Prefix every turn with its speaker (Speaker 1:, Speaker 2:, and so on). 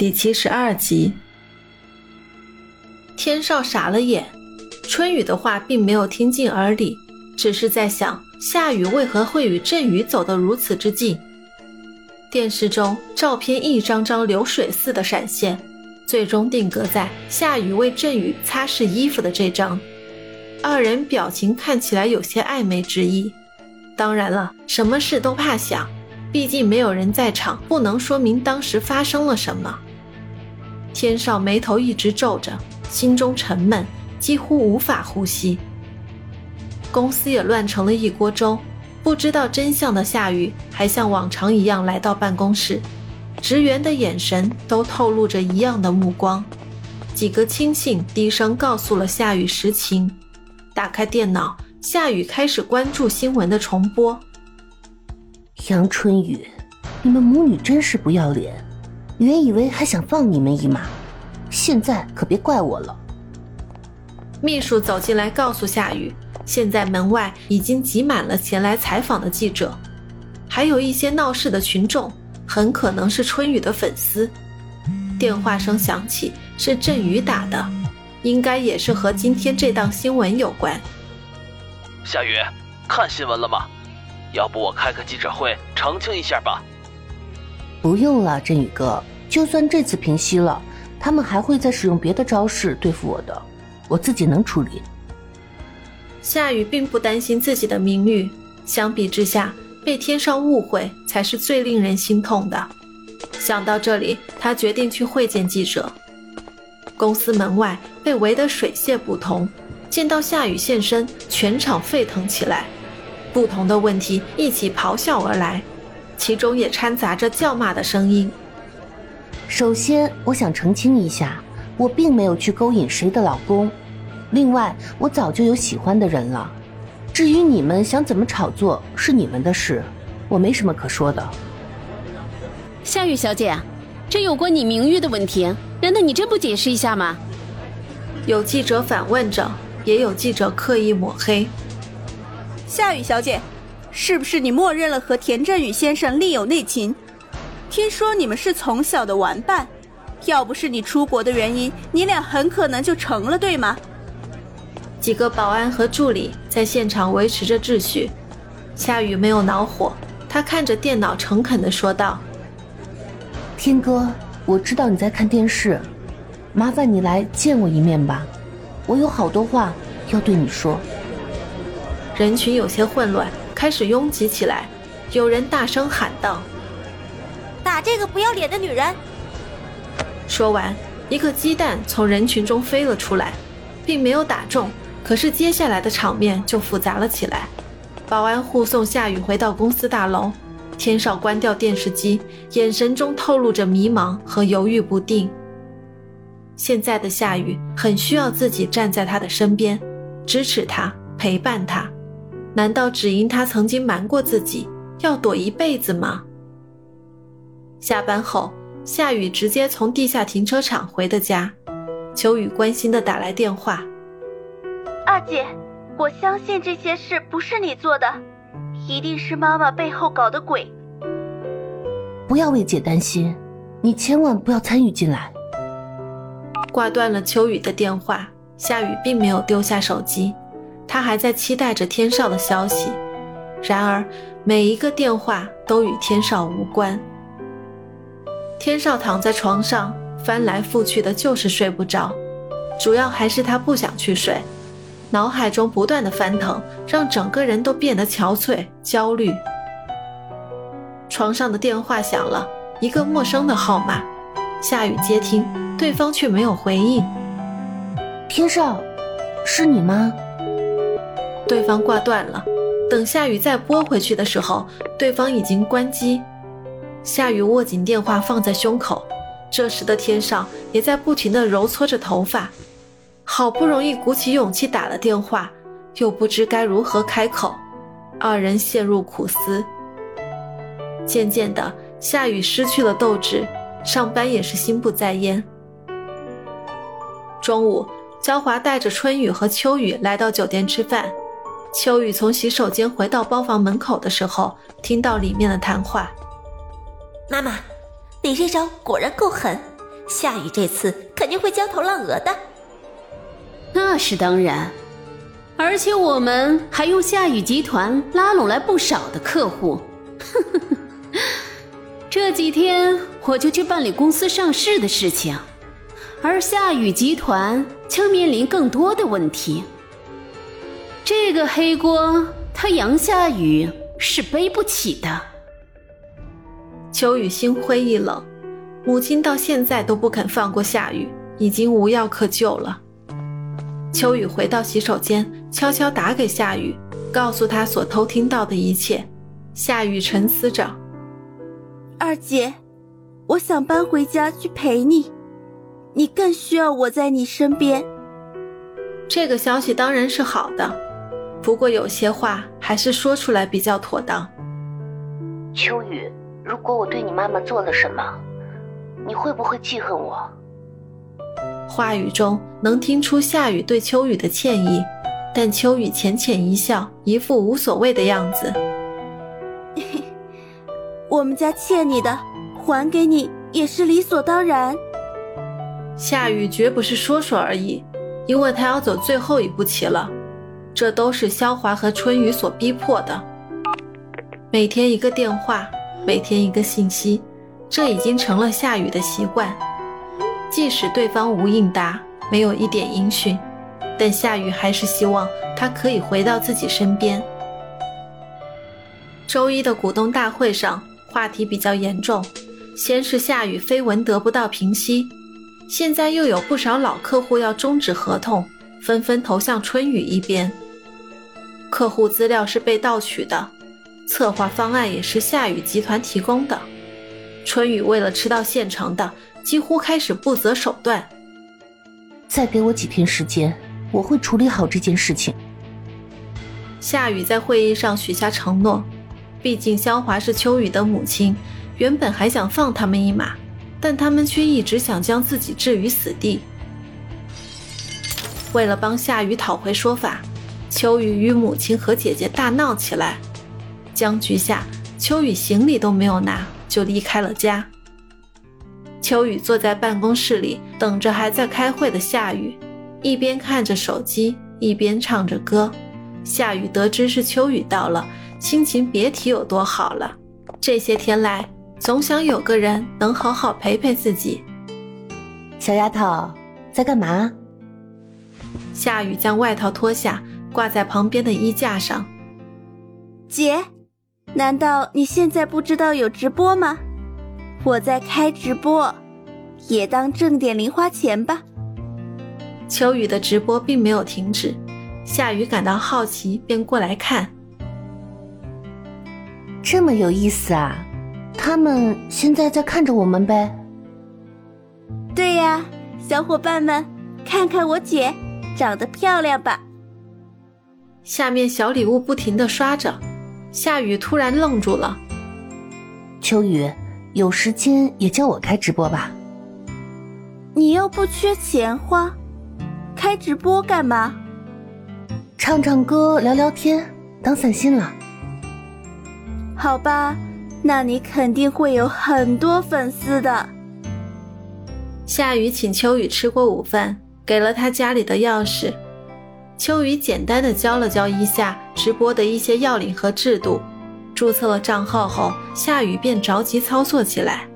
Speaker 1: 第七十二集，天少傻了眼，春雨的话并没有听进耳里，只是在想夏雨为何会与振宇走得如此之近。电视中照片一张张流水似的闪现，最终定格在夏雨为振宇擦拭衣服的这张。二人表情看起来有些暧昧之意。当然了，什么事都怕想，毕竟没有人在场，不能说明当时发生了什么。天少眉头一直皱着，心中沉闷，几乎无法呼吸。公司也乱成了一锅粥。不知道真相的夏雨还像往常一样来到办公室，职员的眼神都透露着一样的目光。几个亲信低声告诉了夏雨实情。打开电脑，夏雨开始关注新闻的重播。
Speaker 2: 杨春雨，你们母女真是不要脸。原以为还想放你们一马，现在可别怪我了。
Speaker 1: 秘书走进来告诉夏雨，现在门外已经挤满了前来采访的记者，还有一些闹事的群众，很可能是春雨的粉丝。电话声响起，是振宇打的，应该也是和今天这档新闻有关。
Speaker 3: 夏雨，看新闻了吗？要不我开个记者会澄清一下吧。
Speaker 2: 不用了，振宇哥。就算这次平息了，他们还会再使用别的招式对付我的，我自己能处理。
Speaker 1: 夏雨并不担心自己的名誉，相比之下，被天上误会才是最令人心痛的。想到这里，他决定去会见记者。公司门外被围得水泄不通，见到夏雨现身，全场沸腾起来，不同的问题一起咆哮而来，其中也掺杂着叫骂的声音。
Speaker 2: 首先，我想澄清一下，我并没有去勾引谁的老公。另外，我早就有喜欢的人了。至于你们想怎么炒作，是你们的事，我没什么可说的。
Speaker 4: 夏雨小姐，这有关你名誉的问题，难道你真不解释一下吗？
Speaker 1: 有记者反问着，也有记者刻意抹黑。
Speaker 5: 夏雨小姐，是不是你默认了和田振宇先生另有内情？听说你们是从小的玩伴，要不是你出国的原因，你俩很可能就成了，对吗？
Speaker 1: 几个保安和助理在现场维持着秩序。夏雨没有恼火，他看着电脑，诚恳地说道：“
Speaker 2: 天哥，我知道你在看电视，麻烦你来见我一面吧，我有好多话要对你说。”
Speaker 1: 人群有些混乱，开始拥挤起来，有人大声喊道。
Speaker 6: 打这个不要脸的女人！
Speaker 1: 说完，一个鸡蛋从人群中飞了出来，并没有打中。可是接下来的场面就复杂了起来。保安护送夏雨回到公司大楼，天少关掉电视机，眼神中透露着迷茫和犹豫不定。现在的夏雨很需要自己站在他的身边，支持他，陪伴他。难道只因他曾经瞒过自己，要躲一辈子吗？下班后，夏雨直接从地下停车场回的家。秋雨关心的打来电话：“
Speaker 6: 二姐，我相信这些事不是你做的，一定是妈妈背后搞的鬼。
Speaker 2: 不要为姐担心，你千万不要参与进来。”
Speaker 1: 挂断了秋雨的电话，夏雨并没有丢下手机，他还在期待着天少的消息。然而，每一个电话都与天少无关。天少躺在床上翻来覆去的，就是睡不着。主要还是他不想去睡，脑海中不断的翻腾，让整个人都变得憔悴、焦虑。床上的电话响了，一个陌生的号码。夏雨接听，对方却没有回应。
Speaker 2: 天少，是你吗？
Speaker 1: 对方挂断了。等夏雨再拨回去的时候，对方已经关机。夏雨握紧电话放在胸口，这时的天上也在不停地揉搓着头发，好不容易鼓起勇气打了电话，又不知该如何开口，二人陷入苦思。渐渐的，夏雨失去了斗志，上班也是心不在焉。中午，焦华带着春雨和秋雨来到酒店吃饭，秋雨从洗手间回到包房门口的时候，听到里面的谈话。
Speaker 6: 妈妈，你这招果然够狠，
Speaker 7: 夏雨这次肯定会焦头烂额的。
Speaker 4: 那是当然，而且我们还用夏雨集团拉拢来不少的客户。这几天我就去办理公司上市的事情，而夏雨集团将面临更多的问题。这个黑锅，他杨夏雨是背不起的。
Speaker 1: 秋雨心灰意冷，母亲到现在都不肯放过夏雨，已经无药可救了。秋雨回到洗手间，悄悄打给夏雨，告诉他所偷听到的一切。夏雨沉思着：“
Speaker 5: 二姐，我想搬回家去陪你，你更需要我在你身边。”
Speaker 1: 这个消息当然是好的，不过有些话还是说出来比较妥当。
Speaker 2: 秋雨，如果我对你妈妈做了什么，你会不会记恨我？
Speaker 1: 话语中能听出夏雨对秋雨的歉意，但秋雨浅浅一笑，一副无所谓的样子。
Speaker 5: 我们家欠你的，还给你也是理所当然。
Speaker 1: 夏雨绝不是说说而已，因为他要走最后一步棋了，这都是萧华和春雨所逼迫的。每天一个电话，每天一个信息，这已经成了夏雨的习惯。即使对方无应答，没有一点音讯，但夏雨还是希望他可以回到自己身边。周一的股东大会上，话题比较严重，先是夏雨绯闻得不到平息，现在又有不少老客户要终止合同，纷纷投向春雨一边。客户资料是被盗取的，策划方案也是夏雨集团提供的，春雨为了吃到现成的。几乎开始不择手段。
Speaker 2: 再给我几天时间，我会处理好这件事情。
Speaker 1: 夏雨在会议上许下承诺，毕竟肖华是秋雨的母亲，原本还想放他们一马，但他们却一直想将自己置于死地。为了帮夏雨讨回说法，秋雨与母亲和姐姐大闹起来。僵局下，秋雨行李都没有拿，就离开了家。秋雨坐在办公室里，等着还在开会的夏雨，一边看着手机，一边唱着歌。夏雨得知是秋雨到了，心情别提有多好了。这些天来，总想有个人能好好陪陪自己。
Speaker 2: 小丫头在干嘛？
Speaker 1: 夏雨将外套脱下，挂在旁边的衣架上。
Speaker 5: 姐，难道你现在不知道有直播吗？我在开直播，也当挣点零花钱吧。
Speaker 1: 秋雨的直播并没有停止，夏雨感到好奇，便过来看。
Speaker 2: 这么有意思啊！他们现在在看着我们呗。
Speaker 5: 对呀，小伙伴们，看看我姐长得漂亮吧。
Speaker 1: 下面小礼物不停的刷着，夏雨突然愣住了。
Speaker 2: 秋雨。有时间也叫我开直播吧。
Speaker 5: 你又不缺钱花，开直播干嘛？
Speaker 2: 唱唱歌，聊聊天，当散心了。
Speaker 5: 好吧，那你肯定会有很多粉丝的。
Speaker 1: 夏雨请秋雨吃过午饭，给了他家里的钥匙。秋雨简单的教了教一下直播的一些要领和制度。注册了账号后，夏雨便着急操作起来。